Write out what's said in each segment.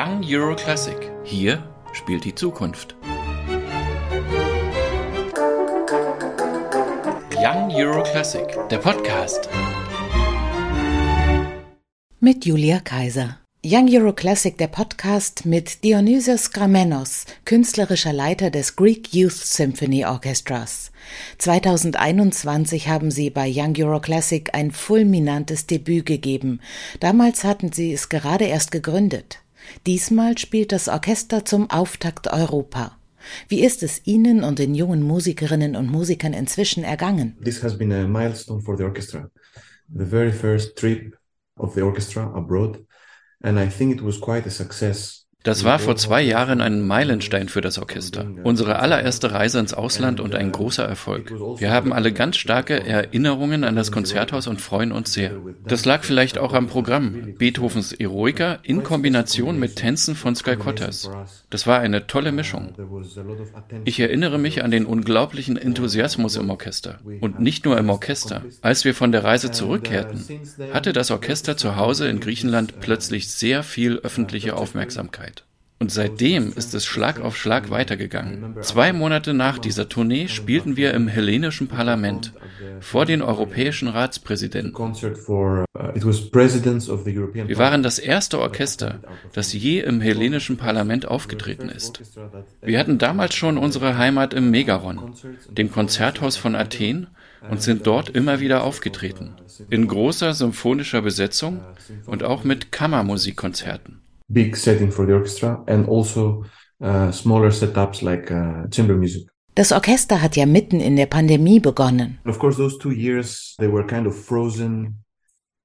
Young Euro Classic. Hier spielt die Zukunft. Young Euro Classic, der Podcast. Mit Julia Kaiser. Young Euro Classic, der Podcast mit Dionysios Gramenos, künstlerischer Leiter des Greek Youth Symphony Orchestras. 2021 haben sie bei Young Euro Classic ein fulminantes Debüt gegeben. Damals hatten sie es gerade erst gegründet. Diesmal spielt das Orchester zum Auftakt Europa. Wie ist es Ihnen und den jungen Musikerinnen und Musikern inzwischen ergangen? This has been a milestone for the orchestra. The very first trip of the orchestra abroad and I think it was quite a success. Das war vor zwei Jahren ein Meilenstein für das Orchester. Unsere allererste Reise ins Ausland und ein großer Erfolg. Wir haben alle ganz starke Erinnerungen an das Konzerthaus und freuen uns sehr. Das lag vielleicht auch am Programm. Beethovens Eroica in Kombination mit Tänzen von Skalkottas. Das war eine tolle Mischung. Ich erinnere mich an den unglaublichen Enthusiasmus im Orchester. Und nicht nur im Orchester. Als wir von der Reise zurückkehrten, hatte das Orchester zu Hause in Griechenland plötzlich sehr viel öffentliche Aufmerksamkeit. Und seitdem ist es Schlag auf Schlag weitergegangen. Zwei Monate nach dieser Tournee spielten wir im hellenischen Parlament vor den europäischen Ratspräsidenten. Wir waren das erste Orchester, das je im hellenischen Parlament aufgetreten ist. Wir hatten damals schon unsere Heimat im Megaron, dem Konzerthaus von Athen, und sind dort immer wieder aufgetreten. In großer symphonischer Besetzung und auch mit Kammermusikkonzerten big setting for the orchestra and also uh, smaller setups like uh, chamber music. Das Orchester hat ja mitten in der Pandemie begonnen. Of course, those two years they were kind of frozen,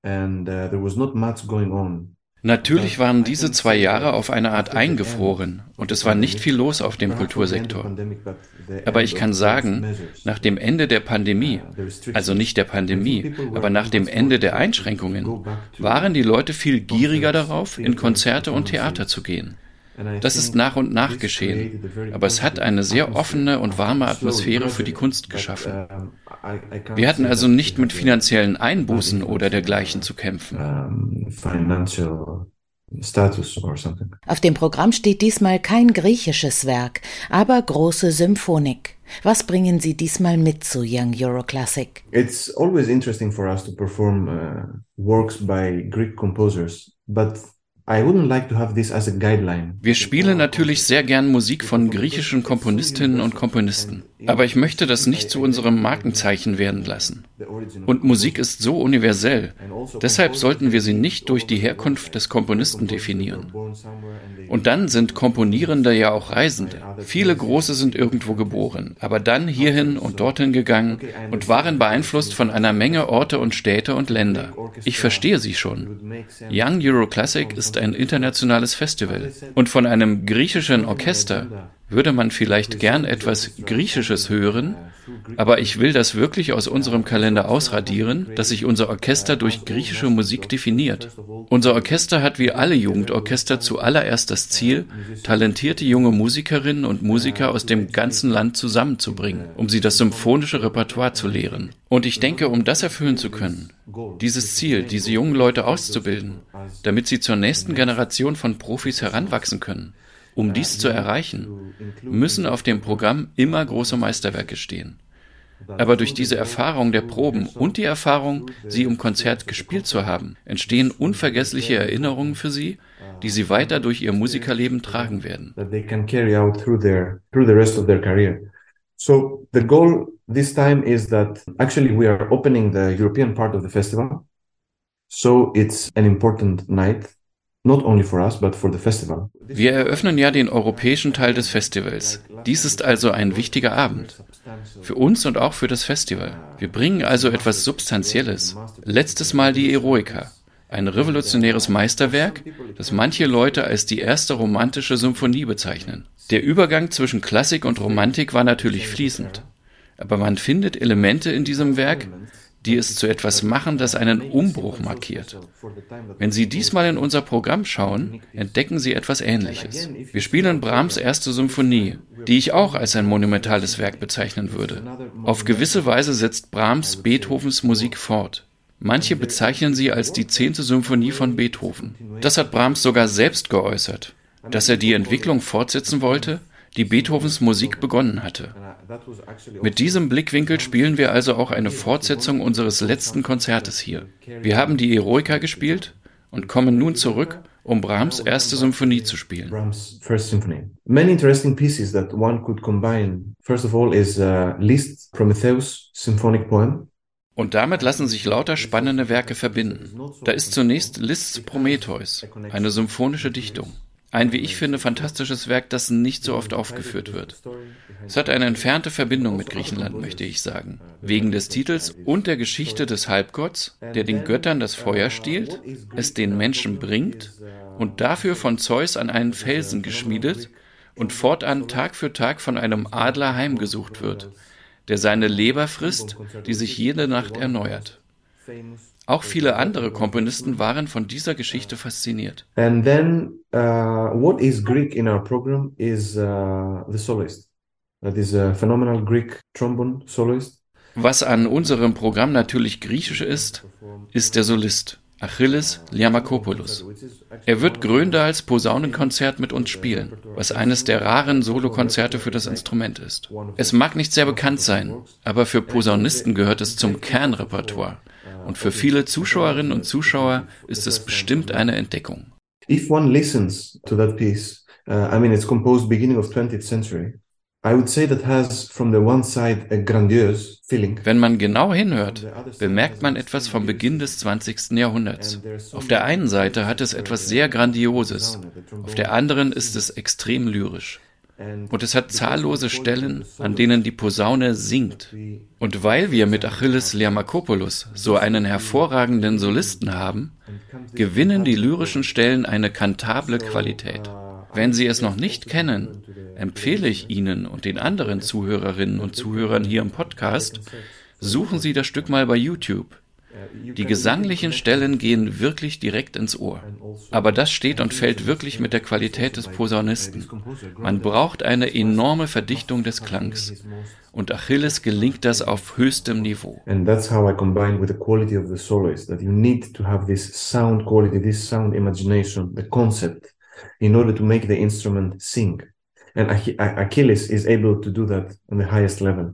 and uh, there was not much going on. Natürlich waren diese zwei Jahre auf eine Art eingefroren und es war nicht viel los auf dem Kultursektor. Aber ich kann sagen, nach dem Ende der Pandemie, also nicht der Pandemie, aber nach dem Ende der Einschränkungen, waren die Leute viel gieriger darauf, in Konzerte und Theater zu gehen. Das ist nach und nach geschehen, aber es hat eine sehr offene und warme Atmosphäre für die Kunst geschaffen. Wir hatten also nicht mit finanziellen Einbußen oder dergleichen zu kämpfen. Auf dem Programm steht diesmal kein griechisches Werk, aber große Symphonik. Was bringen Sie diesmal mit zu Young Euro Classic? It's always interesting for us to perform uh, works by Greek composers, but wir spielen natürlich sehr gern Musik von griechischen Komponistinnen und Komponisten, aber ich möchte das nicht zu unserem Markenzeichen werden lassen. Und Musik ist so universell, deshalb sollten wir sie nicht durch die Herkunft des Komponisten definieren. Und dann sind Komponierende ja auch Reisende. Viele Große sind irgendwo geboren, aber dann hierhin und dorthin gegangen und waren beeinflusst von einer Menge Orte und Städte und Länder. Ich verstehe sie schon. Young Euro Classic ist ist ein internationales Festival. Und von einem griechischen Orchester würde man vielleicht gern etwas Griechisches hören, aber ich will das wirklich aus unserem Kalender ausradieren, dass sich unser Orchester durch griechische Musik definiert. Unser Orchester hat wie alle Jugendorchester zuallererst das Ziel, talentierte junge Musikerinnen und Musiker aus dem ganzen Land zusammenzubringen, um sie das symphonische Repertoire zu lehren. Und ich denke, um das erfüllen zu können, dieses Ziel, diese jungen Leute auszubilden, damit sie zur nächsten Generation von Profis heranwachsen können, um dies zu erreichen, müssen auf dem Programm immer große Meisterwerke stehen. Aber durch diese Erfahrung der Proben und die Erfahrung, sie im Konzert gespielt zu haben, entstehen unvergessliche Erinnerungen für sie, die sie weiter durch ihr Musikerleben tragen werden. So the goal this time is that actually we are opening the European part of the festival. So it's an important night wir eröffnen ja den europäischen Teil des Festivals. Dies ist also ein wichtiger Abend. Für uns und auch für das Festival. Wir bringen also etwas Substanzielles. Letztes Mal die Eroica. Ein revolutionäres Meisterwerk, das manche Leute als die erste romantische Symphonie bezeichnen. Der Übergang zwischen Klassik und Romantik war natürlich fließend. Aber man findet Elemente in diesem Werk, die es zu etwas machen, das einen Umbruch markiert. Wenn Sie diesmal in unser Programm schauen, entdecken Sie etwas Ähnliches. Wir spielen Brahms erste Symphonie, die ich auch als ein monumentales Werk bezeichnen würde. Auf gewisse Weise setzt Brahms Beethovens Musik fort. Manche bezeichnen sie als die zehnte Symphonie von Beethoven. Das hat Brahms sogar selbst geäußert. dass er die Entwicklung fortsetzen wollte, die Beethovens Musik begonnen hatte. Mit diesem Blickwinkel spielen wir also auch eine Fortsetzung unseres letzten Konzertes hier. Wir haben die Eroica gespielt und kommen nun zurück, um Brahms erste Symphonie zu spielen. Brahms First Symphony. Many interesting pieces that one could combine. First of all is uh, Liszt Prometheus Symphonic Poem. Und damit lassen sich lauter spannende Werke verbinden. Da ist zunächst Liszt's Prometheus, eine symphonische Dichtung. Ein, wie ich finde, fantastisches Werk, das nicht so oft aufgeführt wird. Es hat eine entfernte Verbindung mit Griechenland, möchte ich sagen. Wegen des Titels und der Geschichte des Halbgotts, der den Göttern das Feuer stiehlt, es den Menschen bringt und dafür von Zeus an einen Felsen geschmiedet und fortan Tag für Tag von einem Adler heimgesucht wird, der seine Leber frisst, die sich jede Nacht erneuert. Auch viele andere Komponisten waren von dieser Geschichte fasziniert. And then uh, what is Greek in our program is uh, the soloist. That is a phenomenal Greek trombone soloist. Was an unserem Programm natürlich griechisch ist, ist der Solist. Achilles Liamakopoulos. Er wird Gröndals Posaunenkonzert mit uns spielen, was eines der raren Solokonzerte für das Instrument ist. Es mag nicht sehr bekannt sein, aber für Posaunisten gehört es zum Kernrepertoire. Und für viele Zuschauerinnen und Zuschauer ist es bestimmt eine Entdeckung. If one listens to that piece, uh, I mean, it's composed beginning of 20th century. I would say that has from the one side a grandiose feeling. Wenn man genau hinhört, bemerkt man etwas vom Beginn des 20. Jahrhunderts. Auf der einen Seite hat es etwas sehr Grandioses, auf der anderen ist es extrem lyrisch. Und es hat zahllose Stellen, an denen die Posaune singt. Und weil wir mit Achilles Liamakopoulos so einen hervorragenden Solisten haben, gewinnen die lyrischen Stellen eine kantable Qualität. Wenn Sie es noch nicht kennen, empfehle ich Ihnen und den anderen Zuhörerinnen und Zuhörern hier im Podcast, suchen Sie das Stück mal bei YouTube. Die gesanglichen Stellen gehen wirklich direkt ins Ohr. Aber das steht und fällt wirklich mit der Qualität des Posaunisten. Man braucht eine enorme Verdichtung des Klangs. Und Achilles gelingt das auf höchstem Niveau. And that's how I combine with the quality of the soloist, that you need to have this sound quality, this sound imagination, the concept, in order to make the instrument sing. And Ach Achilles is able to do that on the highest level.